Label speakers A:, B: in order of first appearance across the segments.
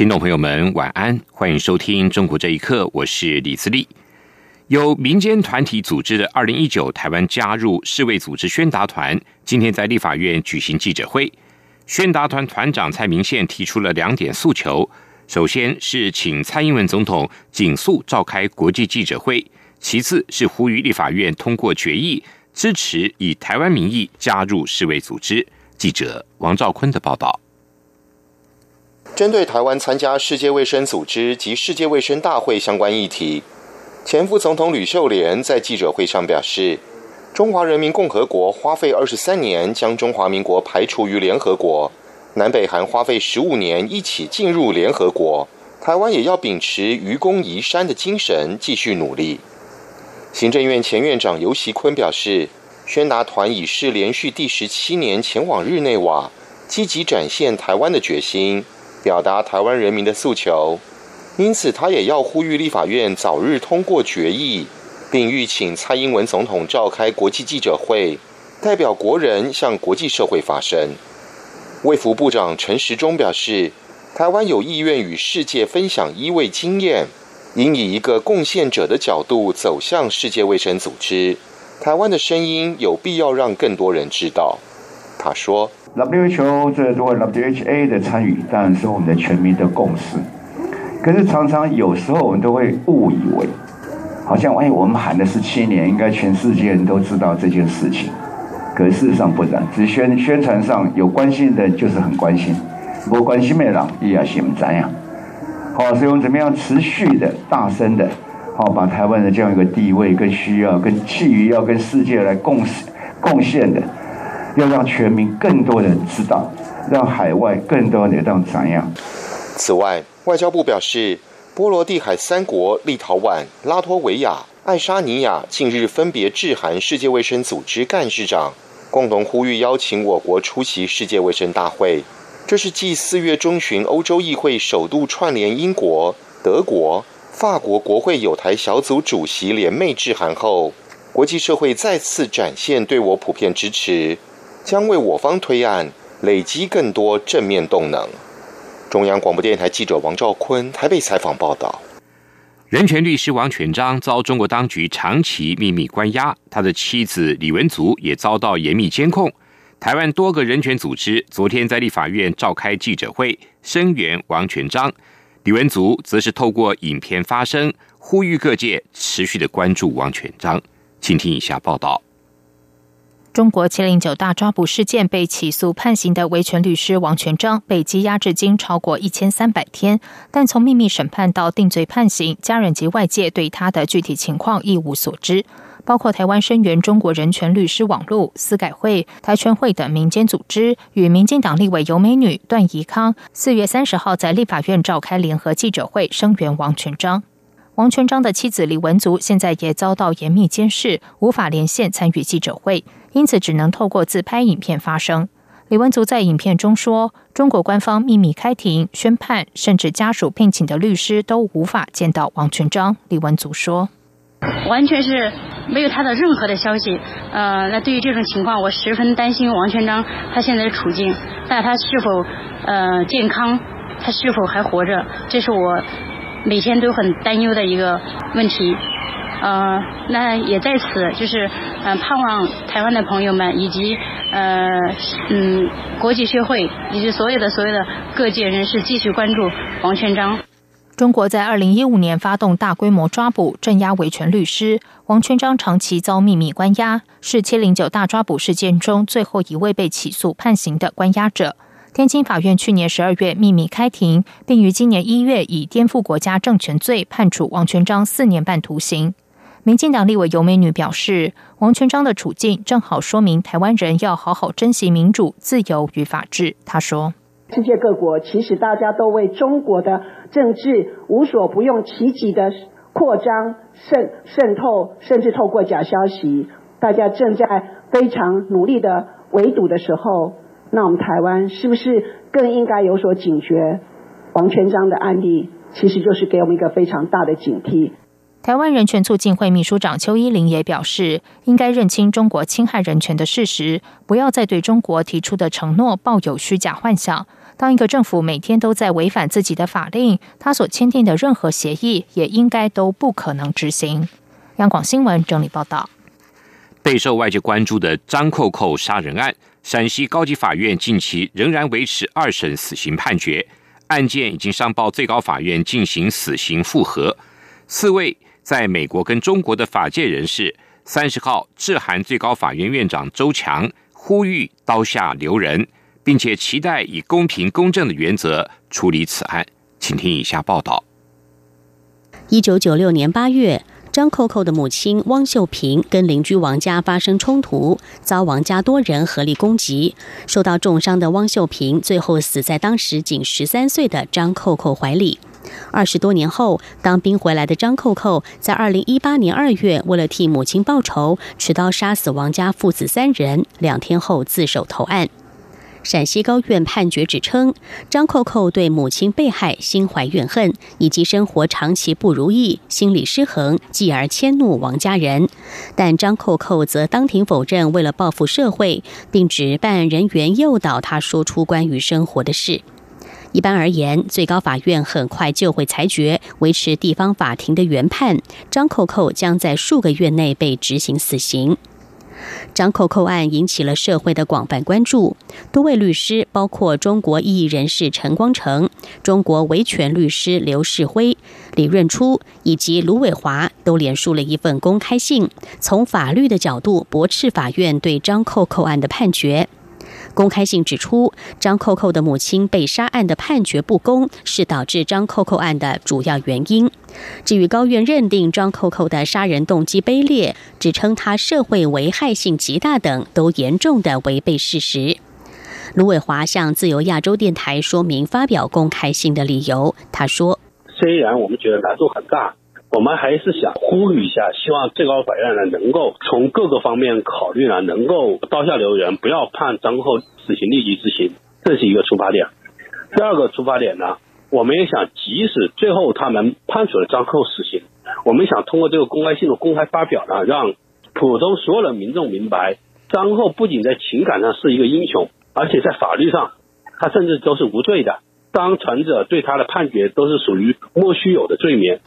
A: 听众朋友们，晚安，欢迎收听《中国这一刻》，我是李自立。由民间团体组织的二零一九台湾加入世卫组织宣达团，今天在立法院举行记者会。宣达团团长蔡明宪提出了两点诉求：首先是请蔡英文总统紧速召开国际记者会；其次是呼吁立法院通过决议，支持以台湾名义加入世卫组织。记者王兆坤的报道。针对台湾参加世界卫生组织及世界卫生大会相关议题，前副总统吕秀莲在记者会上表示：“中华人民共和国花费二十三年将中华民国排除于联合国，南北韩花费十五年一起进入联合国，台湾也要秉持愚公移山的精神继续努力。”行政院前院长游锡坤表示：“宣达团已是连续第十七年前往日内瓦，积极展现台湾的决心。”表达台湾人民的诉求，因此他也要呼吁立法院早日通过决议，并欲请蔡英文总统召开国际记者会，代表国人向国际社会发声。卫福部长陈时中表示，台湾有意愿与世界分享医卫经验，应以一个贡献者的角度走向世界卫生组织。台湾的声音有必要让更多人知道。他说。
B: WHO 这多 WHA 的参与，当然是我们的全民的共识。可是常常有时候我们都会误以为，好像哎，我们喊的是七年，应该全世界人都知道这件事情。可事实上不然，只宣宣传上有关心的，就是很关心；不关心没人，也要心怎样？好，所以我们怎么样持续的、大声的，好把台湾的这样一个地位跟需要、跟基于要跟世界来贡贡献的。要让全民更多人知道，让海外更多人让怎样？
A: 此外，外交部表示，波罗的海三国立陶宛、拉脱维亚、爱沙尼亚近日分别致函世界卫生组织干事长，共同呼吁邀请我国出席世界卫生大会。这是继四月中旬欧洲议会首度串联英国、德国、法国国会有台小组主席联袂致函后，国际社会再次展现对我普遍支持。将为我方推案累积更多正面动能。中央广播电台记者王兆坤台北采访报道。人权律师王全章遭中国当局长期秘密关押，他的妻子李文足也遭到严密监控。台湾多个人权组织昨天在立法院召开记者会，声援王全章。李文足则是透过影片发声，呼吁各界持续的关注王全章。请听以下报道。
C: 中国七零九大抓捕事件被起诉判刑的维权律师王全章被羁押至今超过一千三百天，但从秘密审判到定罪判刑，家人及外界对他的具体情况一无所知。包括台湾声援中国人权律师网络、司改会、台全会等民间组织与民进党立委尤美女、段宜康，四月三十号在立法院召开联合记者会声援王全章。王全章的妻子李文足现在也遭到严密监视，无法连线参与记者会。因此，只能透过自拍影片发声。李文足在影片中说：“中国官方秘密开庭宣判，甚至家属聘请的律师都无法见到王全章。”李文足说：“完全是没有他的任何的消息。呃，那对于这种情况，我十分担心王全章他现在的处境。那他是否呃健康？他是否还活着？这是我每天都很担忧的一个问题。”呃，那也在此，就是嗯，盼望台湾的朋友们以及呃嗯国际社会以及所有的所有的各界人士继续关注王全章。中国在二零一五年发动大规模抓捕、镇压维权律师王全章，长期遭秘密关押，是七零九大抓捕事件中最后一位被起诉判刑的关押者。天津法院去年十二月秘密开庭，并于今年一月以颠覆国家政权罪判处王全章四年半徒刑。民进党立委尤美女表示，王全章的处境正好说明台湾人要好好珍惜民主、自由与法治。她说：“
D: 世界各国其实大家都为中国的政治无所不用其极的扩张、渗渗透，甚至透过假消息，大家正在非常努力的围堵的时候，那我们台湾是不是更应该有所警觉？王全章的案例其实就是给我们一个非常大的警惕。
C: 台湾人权促进会秘书长邱依玲也表示，应该认清中国侵害人权的事实，不要再对中国提出的承诺抱有虚假幻想。当一个政府每天都在违反自己的法令，他所签订的任何协议也应该都不可能执行。央广新闻整理报道。
E: 备受外界关注的张扣扣杀人案，陕西高级法院近期仍然维持二审死刑判决，案件已经上报最高法院进行死刑复核。四位在美国跟中国的法界人士，三十号致函最高法院院长周强，呼吁刀下留人，并且期待以公平公正的原则处理此案。请听以下报道：
F: 一九九六年八月。张扣扣的母亲汪秀萍跟邻居王家发生冲突，遭王家多人合力攻击，受到重伤的汪秀萍最后死在当时仅十三岁的张扣扣怀里。二十多年后，当兵回来的张扣扣在二零一八年二月，为了替母亲报仇，持刀杀死王家父子三人，两天后自首投案。陕西高院判决指称，张扣扣对母亲被害心怀怨恨，以及生活长期不如意，心理失衡，继而迁怒王家人。但张扣扣则当庭否认为了报复社会，并指办案人员诱导他说出关于生活的事。一般而言，最高法院很快就会裁决，维持地方法庭的原判，张扣扣将在数个月内被执行死刑。张扣扣案引起了社会的广泛关注，多位律师，包括中国异议人士陈光诚、中国维权律师刘世辉、李润初以及卢伟华，都连署了一份公开信，从法律的角度驳斥法院对张扣扣案的判决。公开信指出，张扣扣的母亲被杀案的判决不公，是导致张扣扣案的主要原因。至于高院认定张扣扣的杀人动机卑劣，指称他社会危害性极大等，都严重的违背事实。卢伟华向自由亚洲电台说明发表公开信的理由，他说：“
G: 虽然我们觉得难度很大。”我们还是想呼吁一下，希望最高法院呢能够从各个方面考虑呢，能够刀下留人，不要判张后死刑立即执行，这是一个出发点。第二个出发点呢，我们也想，即使最后他们判处了张后死刑，我们想通过这个公开信的公开发表呢，让普通所有的民众明白，张后不仅在情感上是一个英雄，而且在法律上，他甚至都是无罪的。当传者对他的判决都是属于莫须有的罪名。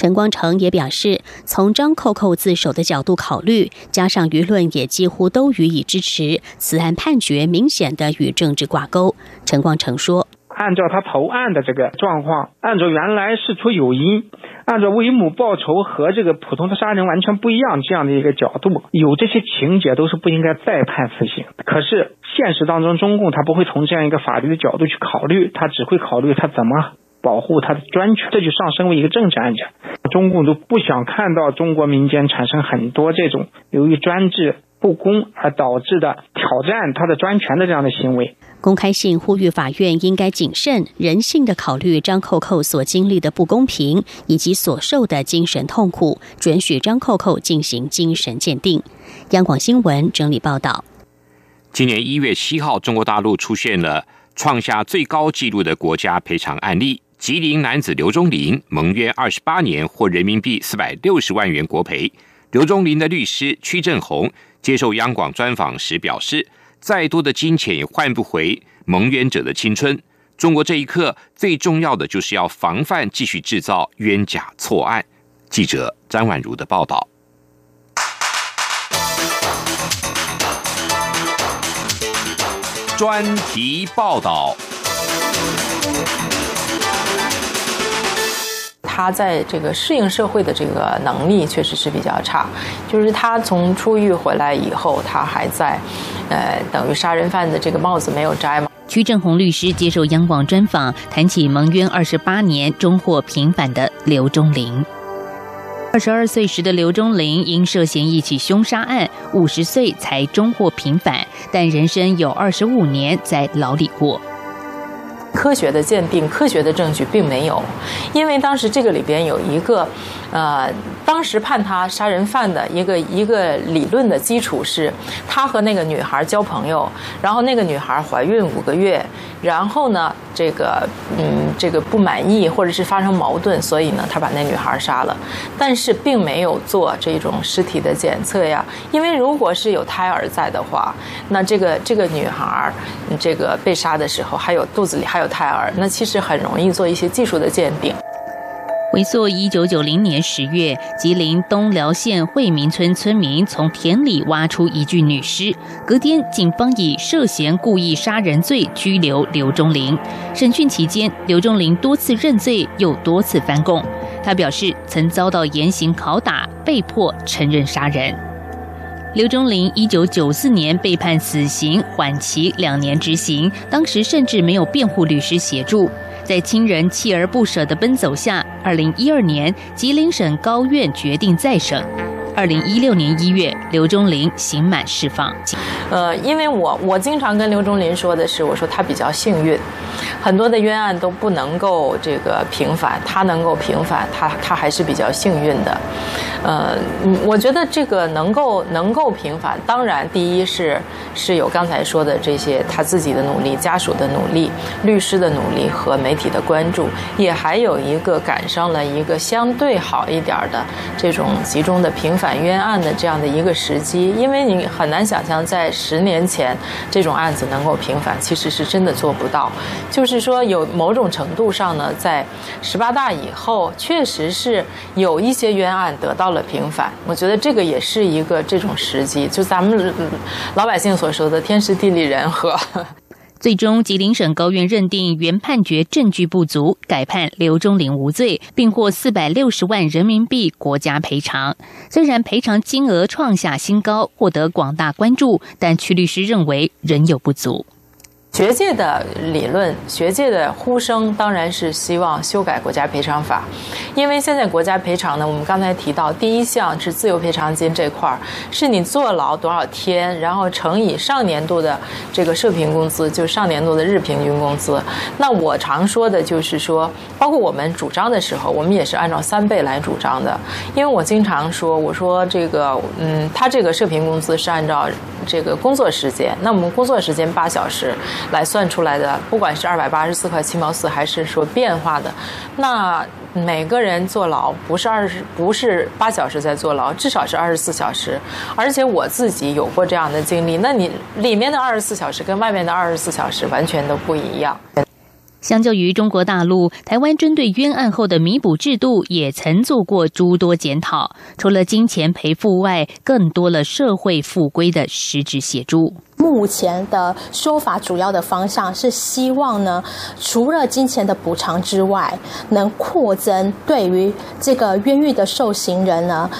F: 陈光诚也表示，从张扣扣自首的角度考虑，加上舆论也几乎都予以支持，此案判决明显的与政治挂钩。陈光诚说：“
H: 按照他投案的这个状况，按照原来事出有因，按照为母报仇和这个普通的杀人完全不一样这样的一个角度，有这些情节都是不应该再判死刑。可是现实当中，中共他不会从这样一个法律的角度去考虑，他只会考虑他怎么。”保护他的专权，这就上升为一个政治案件。中共都不想看到中国民间产生很多这种由于专制不公而导致的挑战他的专权的这样的行为。
F: 公开信呼吁法院应该谨慎、人性的考虑张扣扣所经历的不公平以及所受的精神痛苦，准许张扣扣进行精神鉴定。央广新闻整理报道。
E: 今年一月七号，中国大陆出现了创下最高纪录的国家赔偿案例。吉林男子刘忠林蒙冤二十八年，获人民币四百六十万元国赔。刘忠林的律师屈振宏接受央广专访时表示：“再多的金钱也换不回蒙冤者的青春。中国这一刻最重要的就是要防范继续制造冤假错案。”记者张婉如的报道。专题报道。
I: 他在这个适应社会的这个能力确实是比较差，就是他从出狱回来以后，他还在，呃，等于杀人犯的这个帽子没有摘嘛。
F: 曲正红律师接受央广专访，谈起蒙冤二十八年终获平反的刘忠林。二十二岁时的刘忠林因涉嫌一起凶杀案，五十岁才终获平反，但人生有二十五年在牢里过。
I: 科学的鉴定、科学的证据并没有，因为当时这个里边有一个，呃，当时判他杀人犯的一个一个理论的基础是，他和那个女孩交朋友，然后那个女孩怀孕五个月，然后呢，这个嗯，这个不满意或者是发生矛盾，所以呢，他把那女孩杀了，但是并没有做这种尸体的检测呀，因为如果是有胎儿在的话，那这个这个女孩这个被杀的时候还有肚子里还。有胎儿，那其实很容易做一些技术的鉴定。
J: 回溯一九九零年十月，吉林东辽县惠民村村民从田里挖出一具女尸，隔天警方以涉嫌故意杀人罪拘留刘忠林。审讯期间，刘忠林多次认罪，又多次翻供。他表示曾遭到严刑拷打，被迫承认杀人。刘忠林一九九四年被判死刑，缓期两年执行。当时甚至没有辩护律师协助，在亲人锲而不舍的奔走下，二零一二年吉林省高院决定再审。二零一六年一月，刘忠林刑满释放。
I: 呃，因为我我经常跟刘忠林说的是，我说他比较幸运，很多的冤案都不能够这个平反，他能够平反，他他还是比较幸运的。呃，我觉得这个能够能够平反，当然第一是是有刚才说的这些他自己的努力、家属的努力、律师的努力和媒体的关注，也还有一个赶上了一个相对好一点的这种集中的平反冤案的这样的一个时机，因为你很难想象在十年前这种案子能够平反，其实是真的做不到。就是说有某种程度上呢，在十八大以后，确实是有一些冤案得到。了平反，我觉得这个也是一个这种时机，就咱们老百姓所说的天时地利人和。
J: 最终，吉林省高院认定原判决证据不足，改判刘忠林无罪，并获四百六十万人民币国家赔偿。虽然赔偿金额创下新高，获得广大关注，但曲律师认为仍有不足。
I: 学界的理论，学界的呼声当然是希望修改国家赔偿法，因为现在国家赔偿呢，我们刚才提到第一项是自由赔偿金这块儿，是你坐牢多少天，然后乘以上年度的这个社平工资，就上年度的日平均工资。那我常说的就是说，包括我们主张的时候，我们也是按照三倍来主张的，因为我经常说，我说这个，嗯，他这个社平工资是按照这个工作时间，那我们工作时间八小时。来算出来的，不管是二百八十四块七毛四，还是说变化的，那每个人坐牢不是二十，不是八小时在坐牢，至少是二十四小时。而且我自己有过这样的经历，那你里面的二十四小时跟外面的二十四小时完全都不一样。
J: 相较于中国大陆，台湾针对冤案后的弥补制度也曾做过诸多检讨，除了金钱赔付外，更多了社会复归的实质协助。
K: 目前的说法主要的方向是希望呢，除了金钱的补偿之外，能扩增对于这个冤狱的受刑人呢。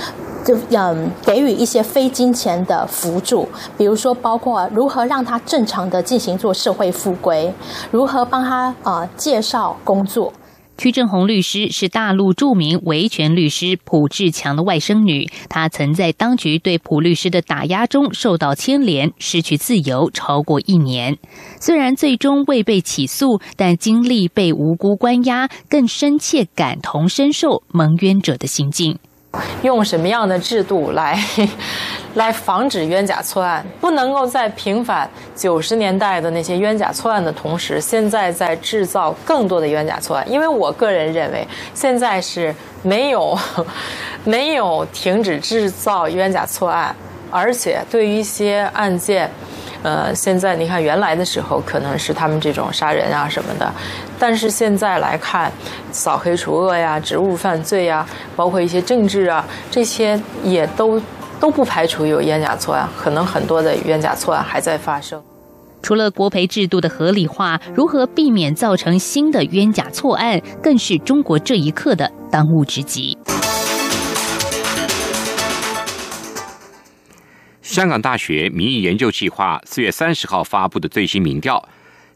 K: 就嗯，给予一些非金钱的辅助，比如说包括如何让他正常的进行做社会复归，如何帮他呃介绍工作。
J: 屈正红律师是大陆著名维权律师蒲志强的外甥女，她曾在当局对蒲律师的打压中受到牵连，失去自由超过一年。虽然最终未被起诉，但经历被无辜关押，更深切感同身受蒙冤者的心境。
I: 用什么样的制度来 来防止冤假错案？不能够在平反九十年代的那些冤假错案的同时，现在在制造更多的冤假错案。因为我个人认为，现在是没有 没有停止制造冤假错案，而且对于一些案件。呃，现在你看，原来的时候可能是他们这种杀人啊什么的，但是现在来看，扫黑除恶呀、职务犯罪呀，包括一些政治啊，这些也都都不排除有冤假错案，可能很多的冤假错案还在发生。
J: 除了国赔制度的合理化，如何避免造成新的冤假错案，更是中国这一刻的当务之急。
E: 香港大学民意研究计划四月三十号发布的最新民调，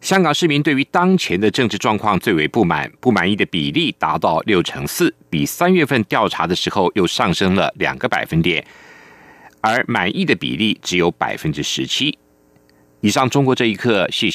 E: 香港市民对于当前的政治状况最为不满，不满意的比例达到六成四，比三月份调查的时候又上升了两个百分点，而满意的比例只有百分之十七。以上，中国这一刻，谢谢。